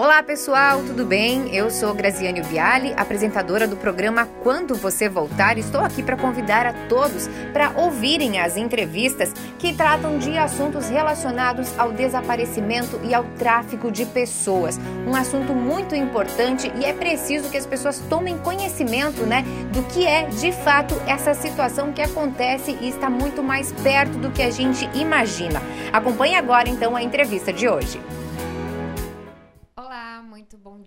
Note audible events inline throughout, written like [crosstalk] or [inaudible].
Olá pessoal, tudo bem? Eu sou Graziane Biali, apresentadora do programa Quando Você Voltar. Estou aqui para convidar a todos para ouvirem as entrevistas que tratam de assuntos relacionados ao desaparecimento e ao tráfico de pessoas. Um assunto muito importante e é preciso que as pessoas tomem conhecimento, né, do que é de fato essa situação que acontece e está muito mais perto do que a gente imagina. Acompanhe agora então a entrevista de hoje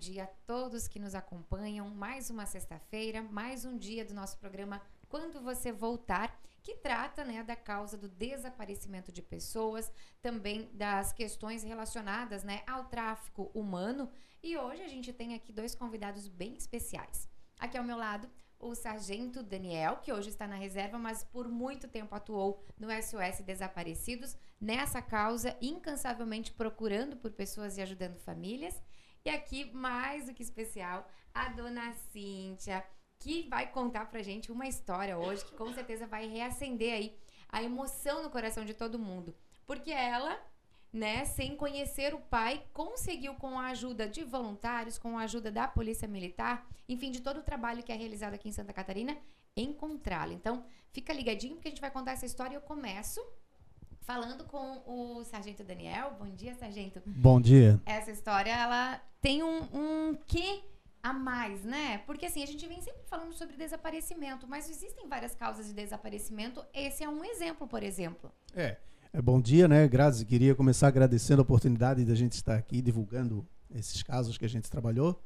dia a todos que nos acompanham. Mais uma sexta-feira, mais um dia do nosso programa Quando Você Voltar, que trata né, da causa do desaparecimento de pessoas, também das questões relacionadas né, ao tráfico humano. E hoje a gente tem aqui dois convidados bem especiais. Aqui ao meu lado, o sargento Daniel, que hoje está na reserva, mas por muito tempo atuou no SOS Desaparecidos, nessa causa, incansavelmente procurando por pessoas e ajudando famílias. E aqui, mais do que especial, a dona Cíntia, que vai contar pra gente uma história hoje que com certeza vai reacender aí a emoção no coração de todo mundo. Porque ela, né, sem conhecer o pai, conseguiu com a ajuda de voluntários, com a ajuda da Polícia Militar, enfim, de todo o trabalho que é realizado aqui em Santa Catarina, encontrá-la. Então, fica ligadinho porque a gente vai contar essa história e eu começo falando com o Sargento Daniel. Bom dia, Sargento. Bom dia. Essa história, ela tem um, um quê a mais, né? Porque assim, a gente vem sempre falando sobre desaparecimento, mas existem várias causas de desaparecimento. Esse é um exemplo, por exemplo. É. é bom dia, né, Grazi? Queria começar agradecendo a oportunidade de a gente estar aqui divulgando esses casos que a gente trabalhou.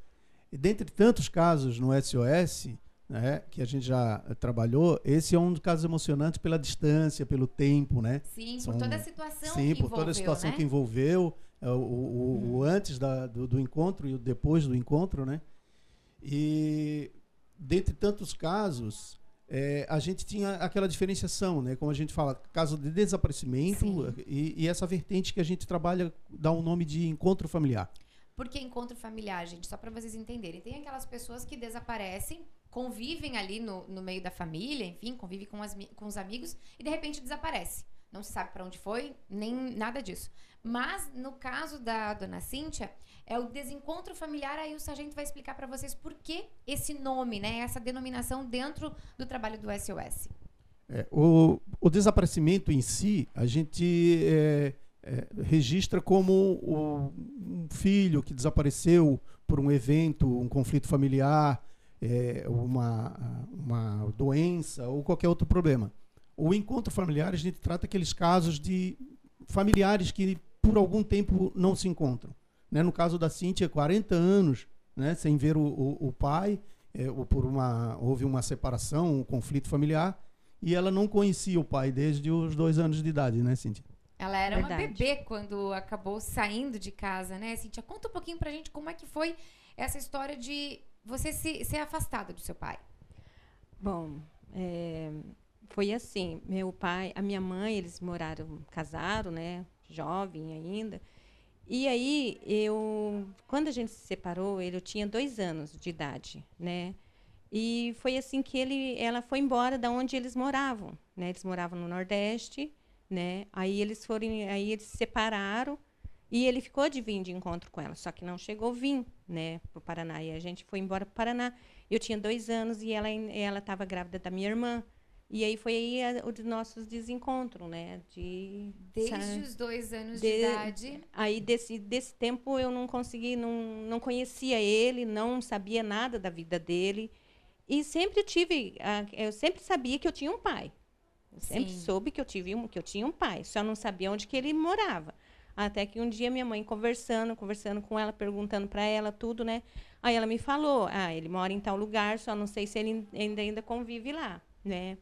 E dentre tantos casos no SOS, né, que a gente já trabalhou, esse é um dos casos emocionantes pela distância, pelo tempo, né? Sim, São, por toda a situação sim, que por toda a situação né? que envolveu, é, o, o, o antes da, do, do, encontro e o depois do encontro, né? E dentre tantos casos, é, a gente tinha aquela diferenciação, né? Como a gente fala, caso de desaparecimento e, e, essa vertente que a gente trabalha dá um nome de encontro familiar. Por que encontro familiar, gente? Só para vocês entenderem. Tem aquelas pessoas que desaparecem convivem ali no, no meio da família, enfim, convive com, as, com os amigos e de repente desaparece. Não se sabe para onde foi, nem nada disso. Mas no caso da dona Cíntia, é o desencontro familiar, aí o sargento vai explicar para vocês por que esse nome, né, essa denominação dentro do trabalho do SOS. É, o, o, desaparecimento em si, a gente é, é, registra como o, um filho que desapareceu por um evento, um conflito familiar, é, uma, uma doença ou qualquer outro problema. O encontro familiar, a gente trata aqueles casos de familiares que por algum tempo não se encontram. Né? No caso da Cíntia, 40 anos né, sem ver o, o, o pai, é, ou por uma, houve uma separação, um conflito familiar, e ela não conhecia o pai desde os dois anos de idade, né, Cíntia? Ela era Verdade. uma bebê quando acabou saindo de casa, né, Cíntia? Conta um pouquinho pra gente como é que foi essa história de você se, ser afastada do seu pai? Bom, é, foi assim. Meu pai, a minha mãe, eles moraram, casaram, né? Jovem ainda. E aí, eu, quando a gente se separou, ele eu tinha dois anos de idade, né? E foi assim que ele, ela foi embora da onde eles moravam, né? Eles moravam no Nordeste, né? Aí eles foram, aí eles se separaram e ele ficou de vir de encontro com ela, só que não chegou a vir, né, para o Paraná. E a gente foi embora para o Paraná. Eu tinha dois anos e ela ela estava grávida da minha irmã. E aí foi aí a, o dos nossos desencontros, né? De, Desde sabe, os dois anos de, de, idade. Aí desse, desse tempo eu não consegui, não, não conhecia ele, não sabia nada da vida dele. E sempre tive, eu sempre sabia que eu tinha um pai. Eu sempre Sim. soube que eu, tive um, que eu tinha um pai, só não sabia onde que ele morava. Até que um dia minha mãe conversando, conversando com ela, perguntando para ela tudo, né? Aí ela me falou: "Ah, ele mora em tal lugar, só não sei se ele ainda ainda convive lá", né?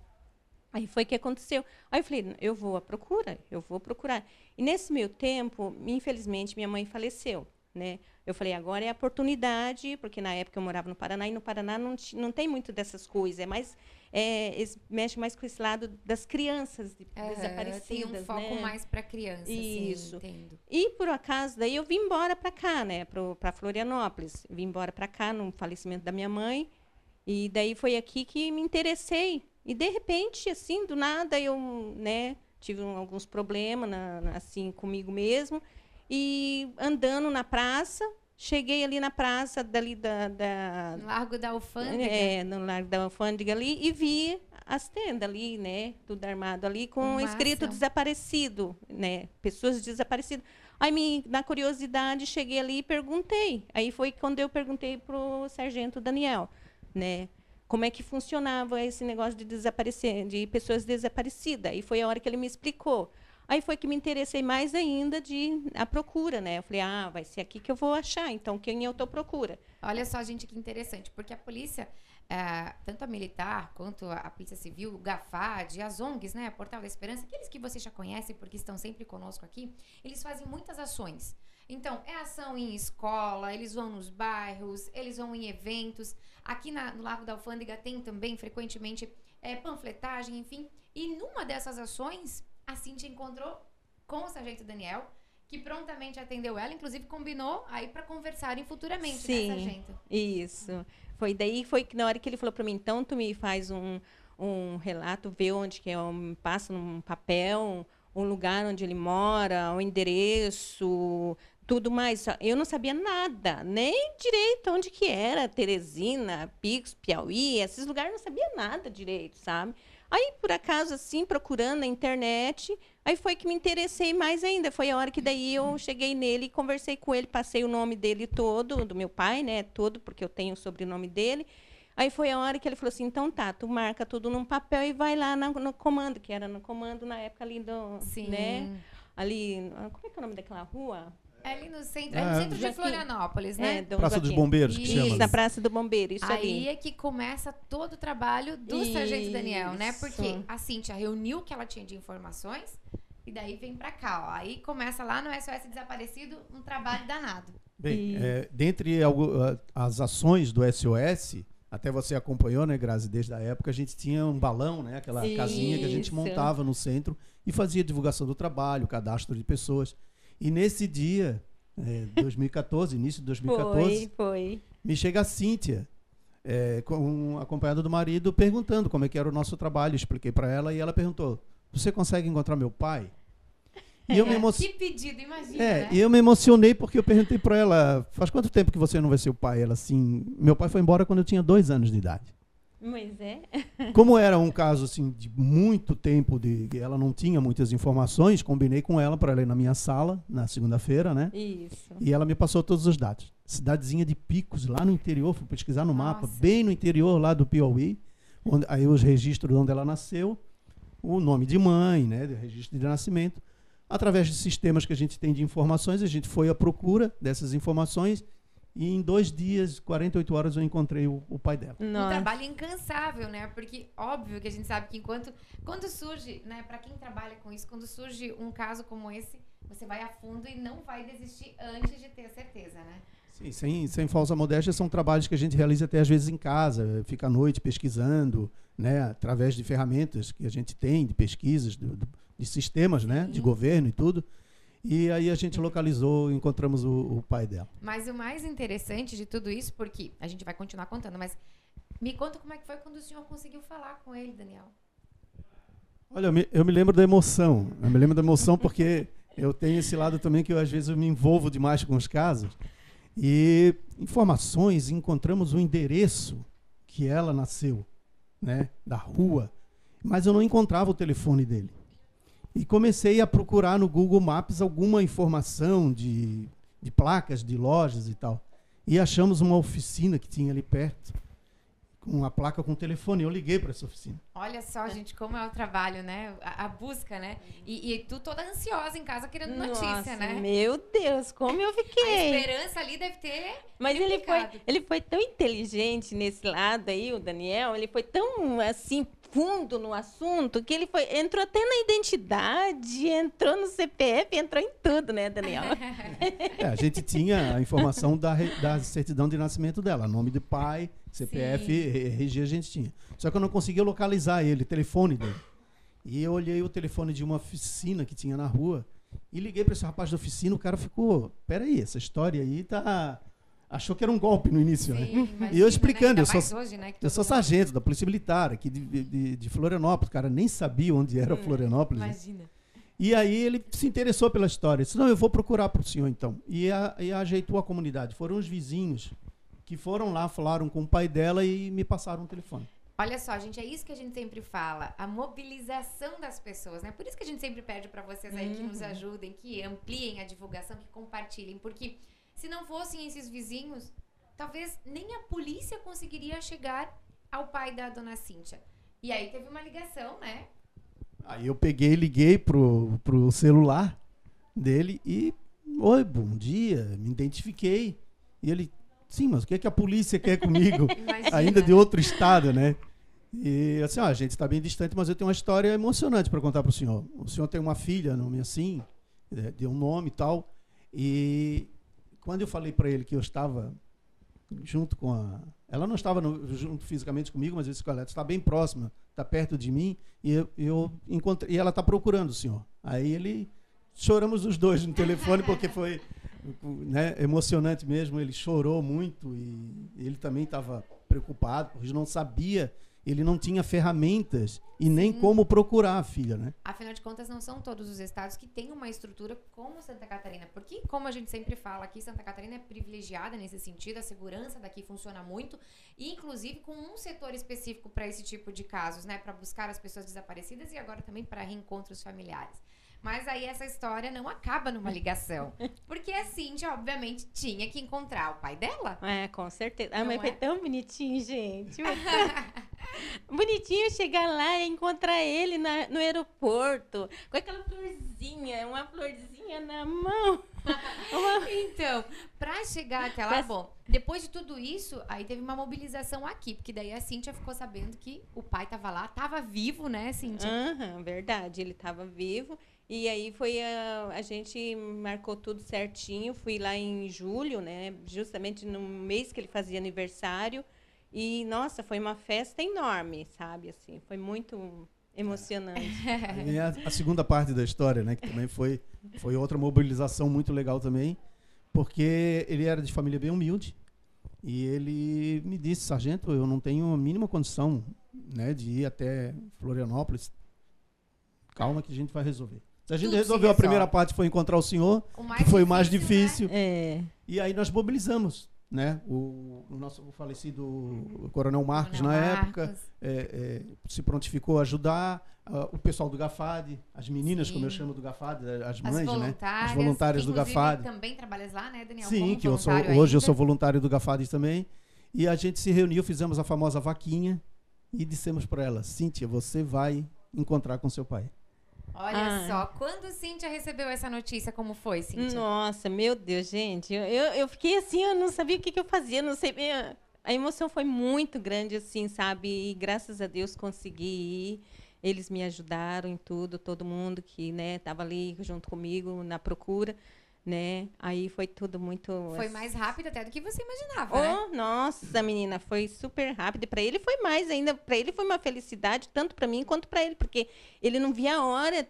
Aí foi que aconteceu. Aí eu falei: "Eu vou à procura, eu vou procurar". E nesse meio tempo, infelizmente, minha mãe faleceu, né? Eu falei, agora é a oportunidade, porque na época eu morava no Paraná, e no Paraná não, não tem muito dessas coisas, é mais é, mexe mais com esse lado das crianças uhum, desaparecidas. Tem um foco né? mais para crianças. Isso. Sim, entendo. E por acaso, daí eu vim embora para cá, né, para Florianópolis. Vim embora para cá no falecimento da minha mãe. E daí foi aqui que me interessei. E de repente, assim, do nada, eu, né, tive um, alguns problemas, na, na, assim, comigo mesmo. E andando na praça, Cheguei ali na praça dali da, da Largo da Alfândega. é, no Largo da Alfândega ali e vi as tendas ali, né? Tudo armado ali com Massa. escrito desaparecido, né? Pessoas desaparecidas. Aí, me, na curiosidade, cheguei ali e perguntei. Aí foi quando eu perguntei pro sargento Daniel, né? Como é que funcionava esse negócio de desaparecer, de pessoas desaparecidas? Aí foi a hora que ele me explicou. Aí foi que me interessei mais ainda de a procura, né? Eu falei, ah, vai ser aqui que eu vou achar. Então, quem eu tô procura? Olha só, gente, que interessante, porque a polícia, eh, tanto a militar quanto a, polícia civil, o GAFAD, as ONGs, né, Portal da Esperança, aqueles que vocês já conhecem porque estão sempre conosco aqui, eles fazem muitas ações. Então, é ação em escola, eles vão nos bairros, eles vão em eventos. Aqui na- no Lago da Alfândega tem também, frequentemente, eh, panfletagem, enfim. E numa dessas ações, a Cintia encontrou com o sargento Daniel, que prontamente atendeu ela, inclusive combinou aí para conversarem futuramente, Sim. né, sargento? Isso. Foi daí foi que na hora que ele falou para mim, então tu me faz um, um relato, vê onde que é, um, passa num papel, um lugar onde ele mora, o endereço, tudo mais. Eu não sabia nada, nem direito onde que era, Teresina, Pix, Piauí, esses lugares eu não sabia nada direito, sabe? Aí, por acaso, assim, procurando na internet, aí foi que me interessei mais ainda. Foi a hora que daí eu cheguei nele e conversei com ele, passei o nome dele todo, do meu pai, né? Todo, porque eu tenho o sobrenome dele. Aí foi a hora que ele falou assim: então tá, tu marca tudo num papel e vai lá na- no comando, que era no comando na época ali do. Sim. Né? Ali. Como é que é o nome daquela rua? É ali no centro, é Ah, no centro de. Florianópolis, É, né? Dom Praça dos. Bombeiros, que Isso, chama. Isso, na Praça do Bombeiro, isso Aí ali. é que começa todo o trabalho do sargento Daniel, né? Isso. Porque a Cintia reuniu o que ela tinha de informações e daí vem pra cá, ó. Aí começa lá no SOS Desaparecido um trabalho danado. Bem, E- é, dentre as ações do SOS, até você acompanhou, né, Grazi, desde a época, a gente tinha um balão, né, aquela casinha que a gente Isso. montava no centro e fazia divulgação do trabalho, cadastro de pessoas. E nesse dia, é, 2014, início de 2014, Foi, foi. me chega a Cíntia, é, com, acompanhada do marido, perguntando como é que era o nosso trabalho. Expliquei para ela e ela perguntou: Você consegue encontrar meu pai? E eu me emocionei. Que pedido, imagina, É, né? e eu me emocionei porque eu perguntei pra ela, faz quanto tempo que você não vê seu pai? Ela assim, meu pai foi embora quando eu tinha dois anos de idade. Mas é. Como era um caso assim de muito tempo, de ela não tinha muitas informações, combinei com ela para ela ir na minha sala na segunda-feira, né? Isso. E ela me passou todos os dados. Cidadezinha de Picos, lá no interior, fui pesquisar no mapa, Nossa. bem no interior lá do Piauí, onde, aí os registros de onde ela nasceu, o nome de mãe, né, de registro de nascimento. Através de sistemas que a gente tem de informações, a gente foi à procura dessas informações e em dois dias, 48 horas, eu encontrei o, o pai dela. Um Nossa. trabalho incansável, né? Porque óbvio que a gente sabe que enquanto quando surge, né, Pra quem trabalha com isso, quando surge um caso como esse, você vai a fundo e não vai desistir antes de ter a certeza, né? Sim, sem, sem falsa modéstia, são trabalhos que a gente realiza até às vezes em casa, fica à noite pesquisando, né, através de ferramentas que a gente tem, de pesquisas, do- do- de sistemas, né, de governo e tudo. E aí a gente localizou, encontramos o, o pai dela. Mas o mais interessante de tudo isso, porque a gente vai continuar contando, mas me conta como é que foi quando o senhor conseguiu falar com ele, Daniel. Olha, eu me, eu me lembro da emoção. Eu me lembro da emoção porque eu tenho esse lado também que eu, às vezes eu me envolvo demais com os casos. E informações, encontramos o endereço que ela nasceu, né, da rua, mas eu não encontrava o telefone dele. E comecei a procurar no Google Maps alguma informação de, de placas de lojas e tal. E achamos uma oficina que tinha ali perto, com uma placa com telefone. Eu liguei para essa oficina. Olha só, gente, como é o trabalho, né? A, a busca, né? E, e tu toda ansiosa em casa querendo notícia, Nossa, né? Meu Deus, como eu A fiquei. esperança ali deve ter. Mas ele foi, ele foi tão inteligente nesse lado aí, o Daniel, ele foi tão assim fundo no assunto que ele foi entrou até na identidade, entrou no CPF, entrou em tudo, né, Daniel? [laughs] É, a gente tinha a informação da, da certidão de nascimento dela, nome de pai, CPF, RG a gente tinha. Só que eu não conseguia localizar ele, telefone dele. E eu olhei o telefone de uma oficina que tinha na rua e liguei para esse rapaz da oficina, o cara ficou, peraí, essa história aí tá... Achou que era um golpe no início, né? Sim, imagina, [laughs] E eu explicando, né? eu sou- hoje, né, Eu sou sargento da Polícia Militar aqui de, de, de Florianópolis, o cara nem sabia onde era Hum, Florianópolis. né? Imagina. E aí ele se interessou pela história. Disse, não, eu vou procurar para o senhor então. E, a, e ajeitou a comunidade. Foram os vizinhos que foram lá, falaram com o pai dela e me passaram o telefone. Olha só, gente, é isso que a gente sempre fala, a mobilização das pessoas, né? Por isso que a gente sempre pede para vocês aí uhum. que nos uhum. ajudem, que ampliem a divulgação, que compartilhem, porque se não fossem esses vizinhos, talvez nem a polícia conseguiria chegar ao pai da dona Cíntia. E aí teve uma ligação, né? Aí eu peguei, liguei pro, pro celular dele e. Oi, bom dia, me identifiquei. E ele, sim, mas o que, é que a polícia quer comigo? [laughs] Ainda de outro estado, né? E assim, ó, a gente está bem distante, mas eu tenho uma história emocionante para contar para o senhor. O senhor tem uma filha, nome assim, é, de um nome e tal. E quando eu falei para ele que eu estava junto com a. Ela não estava no, junto fisicamente comigo, mas eu disse: está bem próxima, está perto de mim, e eu, eu encontrei. E ela está procurando o senhor. Aí ele. Choramos os dois no telefone, porque foi né, emocionante mesmo. Ele chorou muito e ele também estava preocupado, porque não sabia ele não tinha ferramentas e nem como procurar a filha, né? Afinal de contas, não são todos os estados que têm uma estrutura como Santa Catarina. Porque, como a gente sempre fala aqui, Santa Catarina é privilegiada nesse sentido, a segurança daqui funciona muito, e inclusive com um setor específico para esse tipo de casos, né? Para buscar as pessoas desaparecidas e agora também para reencontros familiares. Mas aí essa história não acaba numa ligação. [laughs] Porque a Cintia, obviamente, tinha que encontrar o pai dela. É, com certeza. Ah, mas é? foi tão bonitinho, gente. [laughs] bonitinho chegar lá e encontrar ele na, no aeroporto. Com aquela florzinha, uma florzinha na mão. [laughs] então, pra chegar até lá, bom, depois de tudo isso, aí teve uma mobilização aqui, porque daí a Cíntia ficou sabendo que o pai tava lá, tava vivo, né, Cíntia? Aham, uhum, verdade, ele tava vivo. E aí foi a, a gente marcou tudo certinho. Fui lá em julho, né? Justamente no mês que ele fazia aniversário. E nossa, foi uma festa enorme, sabe? Assim, foi muito emocionante. E a, a, segunda parte da história, né? Que também foi foi outra mobilização muito legal também, porque ele era de família bem humilde. E ele me disse, sargento, eu não tenho a mínima condição, né, de ir até Florianópolis. Calma que a gente vai resolver. A gente Tudo resolveu a primeira parte foi encontrar o senhor, o que foi o mais difícil. Né? É. E aí nós mobilizamos, né? O, o nosso falecido Coronel Marcos Coronel na Marcos. época é, é, se prontificou a ajudar. Uh, o pessoal do Gafad, as meninas, Sim. como eu chamo do Gafad, as mães, as né? As voluntárias do Gafad. também trabalhas lá, né, Daniel? Sim, que eu sou, hoje eu sou voluntário do Gafad também. E a gente se reuniu, fizemos a famosa vaquinha e dissemos para ela: Cíntia, você vai encontrar com seu pai. Olha ah. só, quando Cíntia recebeu essa notícia, como foi, Cíntia? Nossa, meu Deus, gente. Eu, eu fiquei assim, eu não sabia o que, que eu fazia, não sei. A emoção foi muito grande, assim, sabe? E graças a Deus consegui ir. Eles me ajudaram em tudo, todo mundo que né, estava ali junto comigo na procura né? Aí foi tudo muito. Foi mais rápido até do que você imaginava, oh, né? Nossa, menina, foi super rápido. Para ele foi mais ainda. Para ele foi uma felicidade tanto para mim quanto para ele, porque ele não via a hora.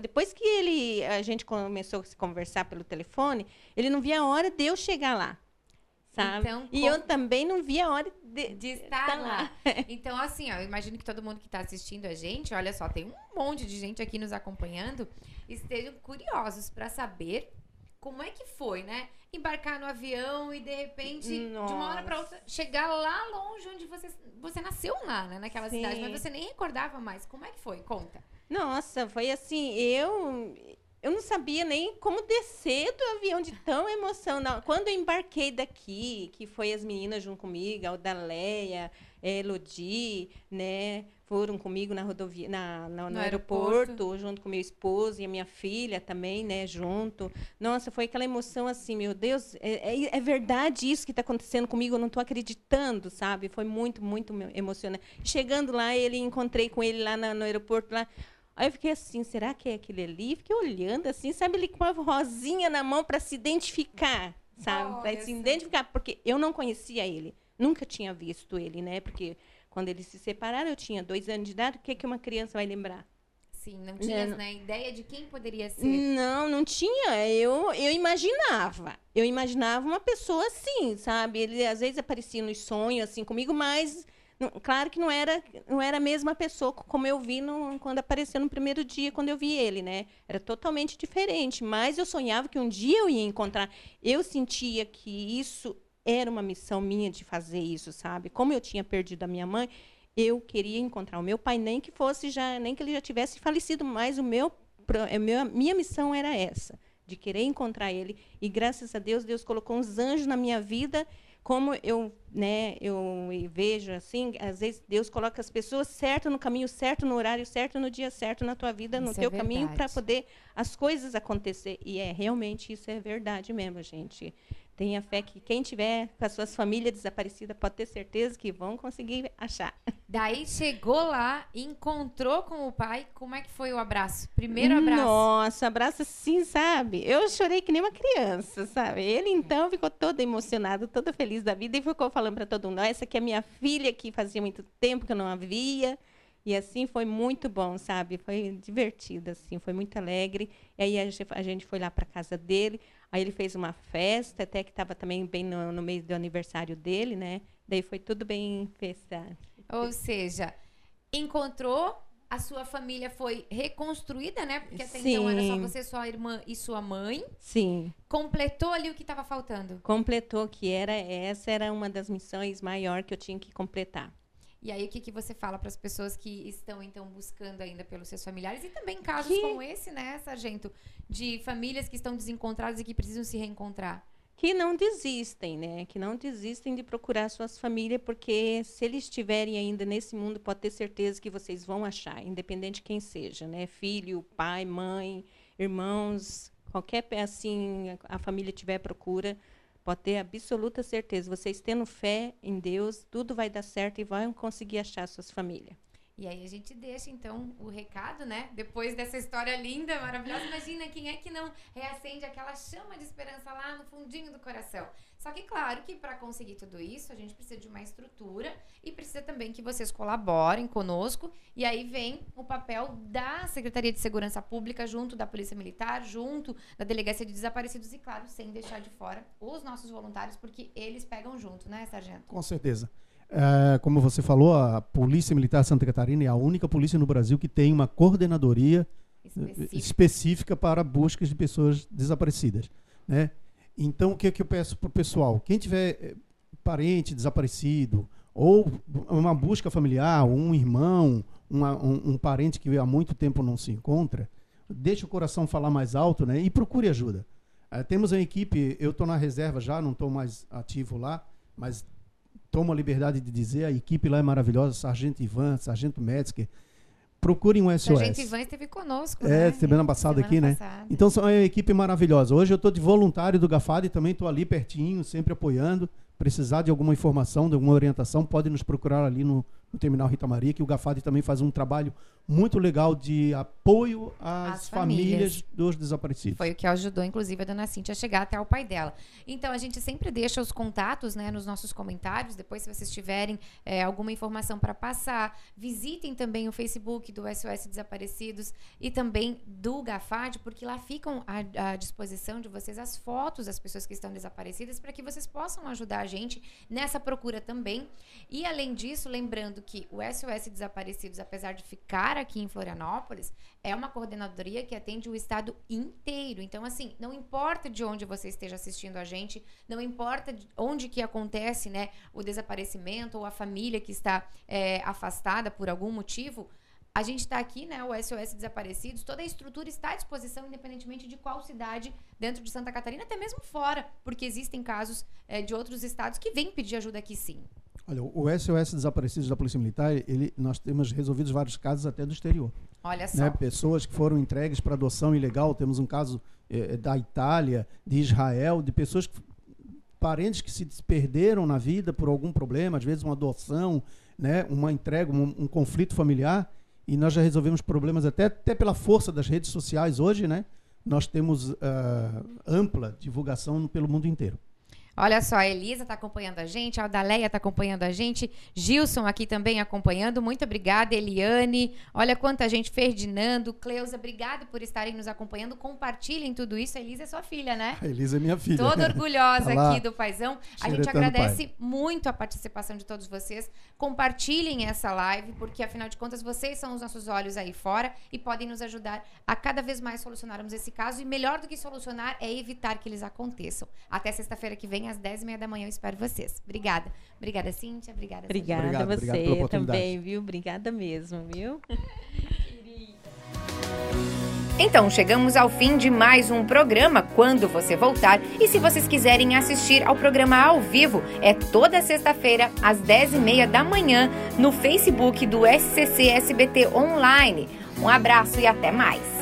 Depois que ele, a gente começou a se conversar pelo telefone, ele não via a hora de eu chegar lá. Sabe? Então, e eu também não via a hora de, de estar lá. lá. [laughs] Então, assim, ó, eu imagino que todo mundo que está assistindo a gente, olha só, tem um monte de gente aqui nos acompanhando, estejam curiosos para saber como é que foi, né? Embarcar no avião e de repente, Nossa. de uma hora para outra, chegar lá longe onde você, você nasceu lá, né? Naquela Sim. cidade, mas você nem recordava mais. Como é que foi? Conta. Nossa, foi assim, eu eu não sabia nem como descer do avião de tão emoção. Não. Quando eu embarquei daqui, que foi as meninas junto comigo, a Odaleia, Elodie, né? foram comigo na rodovia, na, na no, no aeroporto, aeroporto, junto com meu esposo e a minha filha também, né, junto. Nossa, foi aquela emoção assim, meu Deus, é, é, é verdade isso que está acontecendo comigo, eu não estou acreditando, sabe? Foi muito, muito emocionante. Chegando lá, ele encontrei com ele lá na, no aeroporto lá. Aí eu fiquei assim, será que é aquele ali? Fiquei olhando assim, sabe, ele com a rosinha na mão para se identificar, sabe? Para se identificar, porque eu não conhecia ele, nunca tinha visto ele, né? Porque quando eles se separaram, eu tinha dois anos de idade. O que, que uma criança vai lembrar? Sim, não tinha né, ideia de quem poderia ser. Não, não tinha. Eu, eu imaginava. Eu imaginava uma pessoa assim, sabe? Ele às vezes aparecia nos sonhos assim comigo, mas Claro que não era, não era a mesma pessoa como eu vi no, quando apareceu no primeiro dia, quando eu vi ele, né? Era totalmente diferente. Mas eu sonhava que um dia eu ia encontrar. Eu sentia que isso era uma missão minha de fazer isso, sabe? Como eu tinha perdido a minha mãe, eu queria encontrar o meu pai, nem que fosse já, nem que ele já tivesse falecido, mas o meu, a minha missão era essa, de querer encontrar ele. E graças a Deus, Deus colocou uns anjos na minha vida como eu, né, eu vejo assim, às vezes Deus coloca as pessoas certo no caminho certo, no horário certo, no dia certo na tua vida, no isso teu é caminho para poder as coisas acontecer. E é realmente isso é verdade mesmo, gente. Tenha fé que quem tiver com as suas famílias desaparecidas pode ter certeza que vão conseguir achar. Daí chegou lá, encontrou com o pai. Como é que foi o abraço? Primeiro abraço. Nossa, abraço sim, sabe? Eu chorei que nem uma criança, sabe? Ele então ficou todo emocionado, todo feliz da vida e ficou falando para todo mundo: essa aqui é minha filha que fazia muito tempo que eu não a via. E assim foi muito bom, sabe? Foi divertido, assim, foi muito alegre. E aí a gente, a gente foi lá para casa dele. Aí ele fez uma festa, até que estava também bem no, no mês do aniversário dele, né? Daí foi tudo bem festado. Ou seja, encontrou, a sua família foi reconstruída, né? Porque até Sim. então era só você, sua irmã e sua mãe. Sim. Completou ali o que estava faltando. Completou, que era essa era uma das missões maior que eu tinha que completar. E aí, o que, que você fala para as pessoas que estão, então, buscando ainda pelos seus familiares? E também casos que... como esse, né, Sargento? De famílias que estão desencontradas e que precisam se reencontrar. Que não desistem, né? Que não desistem de procurar suas famílias, porque se eles estiverem ainda nesse mundo, pode ter certeza que vocês vão achar, independente de quem seja, né? Filho, pai, mãe, irmãos, qualquer assim a família tiver procura, Pode ter absoluta certeza. Vocês tendo fé em Deus, tudo vai dar certo e vão conseguir achar suas famílias. E aí a gente deixa então o recado, né? Depois dessa história linda, maravilhosa, imagina quem é que não reacende aquela chama de esperança lá no fundinho do coração. Só que claro que para conseguir tudo isso, a gente precisa de uma estrutura e precisa também que vocês colaborem conosco. E aí vem o papel da Secretaria de Segurança Pública junto da Polícia Militar, junto da Delegacia de Desaparecidos e claro, sem deixar de fora os nossos voluntários, porque eles pegam junto, né, sargento? Com certeza. É, como você falou, a Polícia Militar de Santa Catarina é a única polícia no Brasil que tem uma coordenadoria específica, específica para buscas de pessoas desaparecidas. Né? Então, o que, é que eu peço para o pessoal? Quem tiver eh, parente desaparecido, ou uma busca familiar, um irmão, uma, um, um, parente que há muito tempo não se encontra, deixe o coração falar mais alto né? e procure ajuda. É, temos uma equipe, eu estou na reserva já, não estou mais ativo lá, mas tomo a liberdade de dizer, a equipe lá é maravilhosa, Sargento Ivan, Sargento Metzger. Procurem um SOS. Sargento Ivan esteve conosco, É, né? semana passada semana aqui, né? passada. Então, são uma equipe maravilhosa. Hoje eu estou de voluntário do GAFAD e também estou ali pertinho, sempre apoiando. Precisar de alguma informação, de alguma orientação, pode nos procurar ali no, no Terminal Rita Maria, que o GAFAD também faz um trabalho muito legal de apoio às As famílias. famílias. dos desaparecidos. Foi o que ajudou, inclusive, a dona Cintia a chegar até o pai dela. Então, a gente sempre deixa os contatos né, nos nossos comentários. Depois, se vocês tiverem é, alguma informação para passar, visitem também o Facebook do SOS Desaparecidos e também do GAFAD, porque lá ficam à, à disposição de vocês as fotos das pessoas que estão desaparecidas para que vocês possam ajudar a gente nessa procura também. E, além disso, lembrando que o SOS Desaparecidos, apesar de ficar aqui em Florianópolis, é uma coordenadoria que atende o estado inteiro. Então, assim, não importa de onde você esteja assistindo a gente, não importa onde que acontece, né, o desaparecimento ou a família que está é, afastada por algum motivo, a gente está aqui, né? O SOS Desaparecidos, toda a estrutura está à disposição, independentemente de qual cidade dentro de Santa Catarina, até mesmo fora, porque existem casos é, de outros estados que vêm pedir ajuda aqui sim. Olha, o SOS Desaparecidos da Polícia Militar, ele, nós temos resolvido vários casos até do exterior. Olha né? só. Né? Pessoas que foram entregues para adoção ilegal. Temos um caso eh, da Itália, de Israel, de pessoas, que, parentes que se perderam na vida por algum problema, às vezes uma adoção, né? uma entrega, um, um conflito familiar. E nós já resolvemos problemas até, até pela força das redes sociais hoje, né? Nós temos uh, ampla divulgação pelo mundo inteiro. Olha só, a Elisa está acompanhando a gente, a Aldaleia está acompanhando a gente, Gilson aqui também acompanhando. Muito obrigada, Eliane. Olha quanta gente, Ferdinando, Cleusa, obrigada por estarem nos acompanhando. Compartilhem tudo isso. A Elisa é sua filha, né? A Elisa é minha filha. Toda orgulhosa [laughs] Tá aqui do Paizão. A gente agradece muito a participação de todos vocês. Compartilhem essa live, porque afinal de contas vocês são os nossos olhos aí fora e podem nos ajudar a cada vez mais solucionarmos esse caso. E melhor do que solucionar é evitar que eles aconteçam. Até sexta-feira que vem, às 10h30 da manhã, eu espero vocês. Obrigada. Obrigada, Cíntia. Obrigada. Obrigada a você também, viu? Obrigada mesmo, viu? [laughs] Então, chegamos ao fim de mais um programa Quando Você Voltar. E se vocês quiserem assistir ao programa ao vivo, é toda sexta-feira, às 10h30 da manhã, no Facebook do SCC SBT Online. Um abraço e até mais!